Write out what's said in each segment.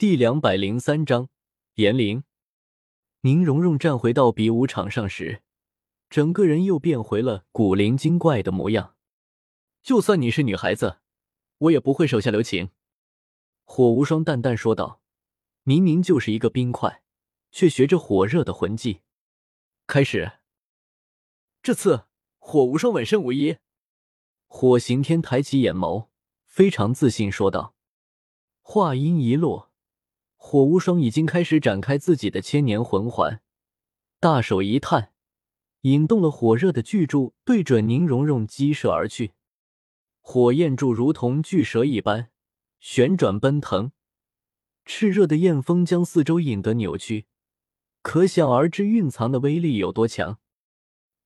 第两百零三章炎灵。宁荣荣站回到比武场上时，整个人又变回了古灵精怪的模样。就算你是女孩子，我也不会手下留情。火无双淡淡说道：“明明就是一个冰块，却学着火热的魂技。”开始。这次火无双稳胜无疑。火刑天抬起眼眸，非常自信说道。话音一落。火无双已经开始展开自己的千年魂环，大手一探，引动了火热的巨柱，对准宁荣荣击射而去。火焰柱如同巨蛇一般旋转奔腾，炽热的焰风将四周引得扭曲，可想而知蕴藏的威力有多强。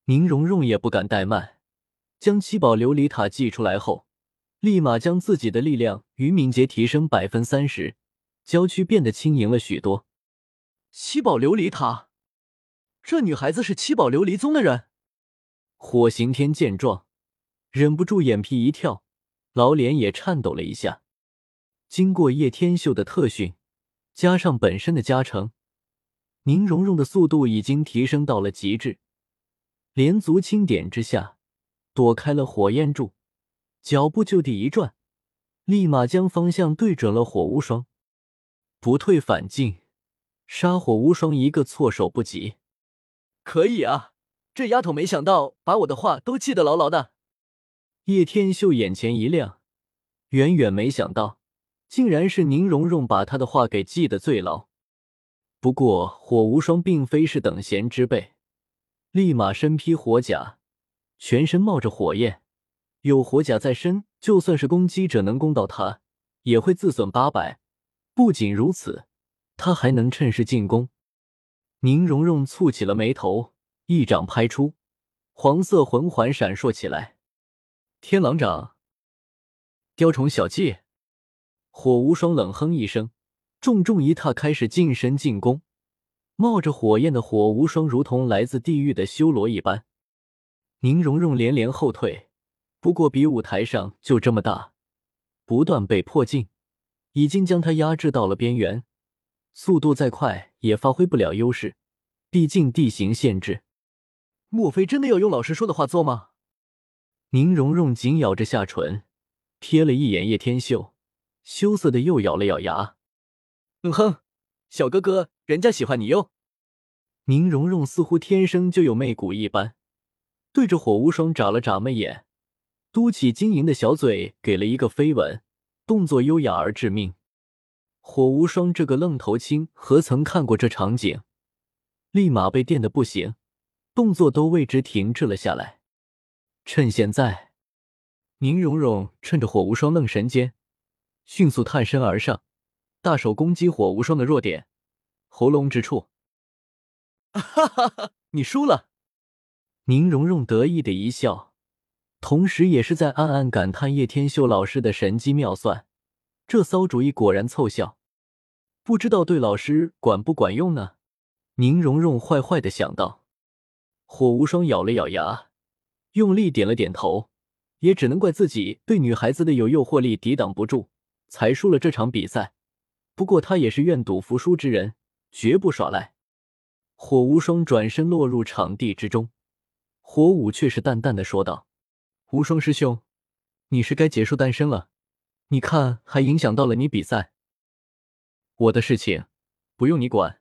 宁荣荣也不敢怠慢，将七宝琉璃塔祭出来后，立马将自己的力量与敏捷提升百分三十。郊区变得轻盈了许多。七宝琉璃塔，这女孩子是七宝琉璃宗的人。火刑天见状，忍不住眼皮一跳，老脸也颤抖了一下。经过叶天秀的特训，加上本身的加成，宁荣荣的速度已经提升到了极致。连足轻点之下，躲开了火焰柱，脚步就地一转，立马将方向对准了火无双。不退反进，杀火无双一个措手不及。可以啊，这丫头没想到把我的话都记得牢牢的。叶天秀眼前一亮，远远没想到，竟然是宁荣荣把他的话给记得最牢。不过火无双并非是等闲之辈，立马身披火甲，全身冒着火焰，有火甲在身，就算是攻击者能攻到他，也会自损八百。不仅如此，他还能趁势进攻。宁荣荣蹙起了眉头，一掌拍出，黄色魂环闪烁起来。天狼掌，雕虫小技。火无双冷哼一声，重重一踏，开始近身进攻。冒着火焰的火无双如同来自地狱的修罗一般。宁荣荣连连后退，不过比武台上就这么大，不断被迫近。已经将他压制到了边缘，速度再快也发挥不了优势，毕竟地形限制。莫非真的要用老师说的话做吗？宁荣荣紧咬着下唇，瞥了一眼叶天秀，羞涩的又咬了咬牙。嗯哼，小哥哥，人家喜欢你哟。宁荣荣似乎天生就有媚骨一般，对着火无双眨了眨媚眼，嘟起晶莹的小嘴，给了一个飞吻。动作优雅而致命，火无双这个愣头青何曾看过这场景？立马被电的不行，动作都为之停滞了下来。趁现在，宁荣荣趁着火无双愣神间，迅速探身而上，大手攻击火无双的弱点——喉咙之处。哈哈哈！你输了。宁荣荣得意的一笑。同时，也是在暗暗感叹叶天秀老师的神机妙算，这骚主意果然凑效，不知道对老师管不管用呢？宁荣荣坏坏的想到。火无双咬了咬牙，用力点了点头，也只能怪自己对女孩子的有诱惑力抵挡不住，才输了这场比赛。不过他也是愿赌服输之人，绝不耍赖。火无双转身落入场地之中，火舞却是淡淡的说道。无双师兄，你是该结束单身了？你看还影响到了你比赛。我的事情不用你管。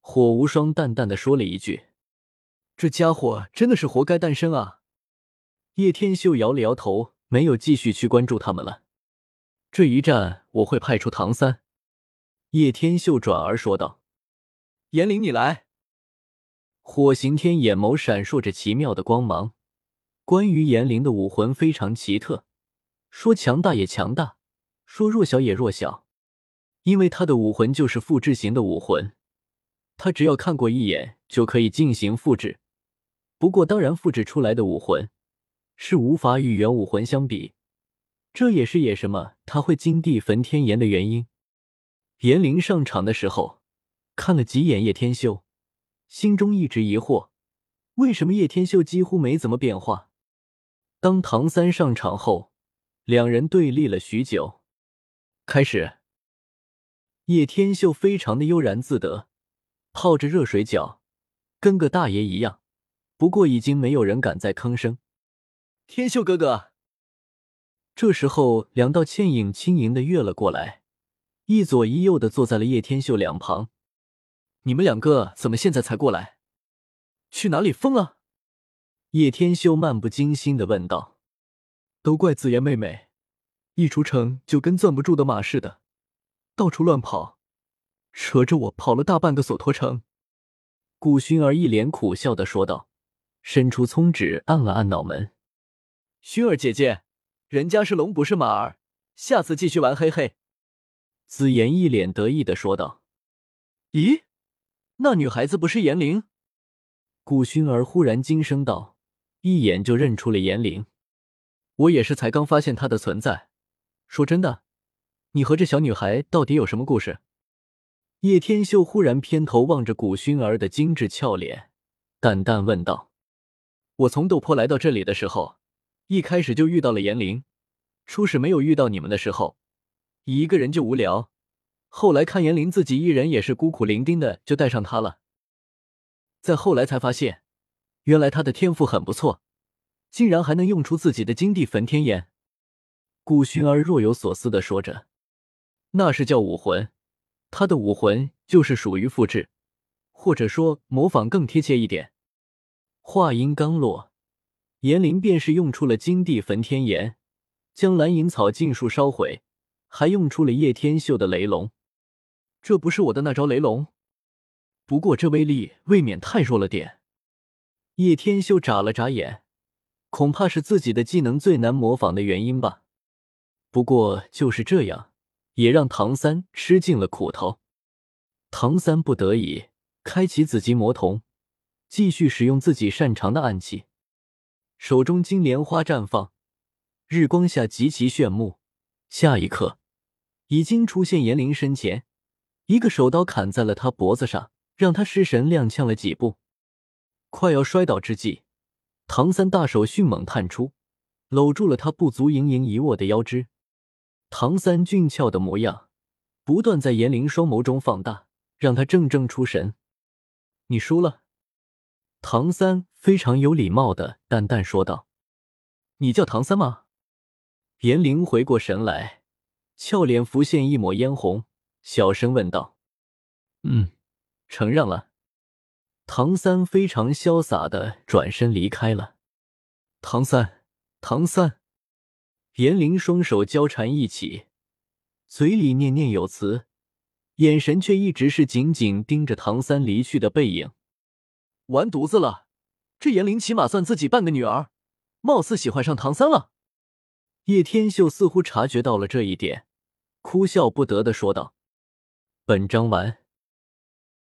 火无双淡淡的说了一句：“这家伙真的是活该单身啊。”叶天秀摇了摇头，没有继续去关注他们了。这一战我会派出唐三。叶天秀转而说道：“严灵，你来。”火刑天眼眸闪烁着奇妙的光芒。关于炎灵的武魂非常奇特，说强大也强大，说弱小也弱小，因为他的武魂就是复制型的武魂，他只要看过一眼就可以进行复制。不过，当然复制出来的武魂是无法与原武魂相比，这也是野什么他会金地焚天炎的原因。炎灵上场的时候，看了几眼叶天秀，心中一直疑惑，为什么叶天秀几乎没怎么变化。当唐三上场后，两人对立了许久。开始，叶天秀非常的悠然自得，泡着热水脚，跟个大爷一样。不过已经没有人敢再吭声。天秀哥哥，这时候两道倩影轻盈的跃了过来，一左一右的坐在了叶天秀两旁。你们两个怎么现在才过来？去哪里疯了？叶天修漫不经心的问道。都怪紫妍妹妹，一出城就跟攥不住的马似的，到处乱跑，扯着我跑了大半个索托城。顾薰儿一脸苦笑的说道。伸出葱指按了按脑门，薰儿姐姐，人家是龙不是马儿，下次继续玩，嘿嘿。紫妍一脸得意的说道。咦，那女孩子不是颜灵？顾薰儿忽然惊声道，一眼就认出了颜灵。我也是才刚发现她的存在。说真的，你和这小女孩到底有什么故事？叶天秀忽然偏头望着古薰儿的精致俏脸，淡淡问道。我从斗坡来到这里的时候，一开始就遇到了严灵。初始没有遇到你们的时候，一个人就无聊。后来看严灵自己一人也是孤苦伶仃的，就带上他了。再后来才发现，原来他的天赋很不错，竟然还能用出自己的金地焚天眼。顾寻儿若有所思的说着：“那是叫武魂，他的武魂就是属于复制，或者说模仿更贴切一点。”话音刚落，炎灵便是用出了金地焚天炎，将蓝银草尽数烧毁，还用出了叶天秀的雷龙。这不是我的那招雷龙，不过这威力未免太弱了点。叶天秀眨了眨眼，恐怕是自己的技能最难模仿的原因吧。不过就是这样，也让唐三吃尽了苦头。唐三不得已开启紫极魔瞳。继续使用自己擅长的暗器，手中金莲花绽放，日光下极其炫目。下一刻，已经出现严灵身前，一个手刀砍在了他脖子上，让他失神踉跄了几步。快要摔倒之际，唐三大手迅猛探出，搂住了他不足盈盈一握的腰肢。唐三俊俏的模样不断在严灵双眸中放大，让他怔怔出神。你输了。唐三非常有礼貌的淡淡说道：“你叫唐三吗？”严灵回过神来，俏脸浮现一抹嫣红，小声问道：“嗯，承让了。”唐三非常潇洒的转身离开了。唐三，唐三，严灵双手交缠一起，嘴里念念有词，眼神却一直是紧紧盯着唐三离去的背影。完犊子了！这严灵起码算自己半个女儿，貌似喜欢上唐三了。叶天秀似乎察觉到了这一点，哭笑不得的说道：“本章完。”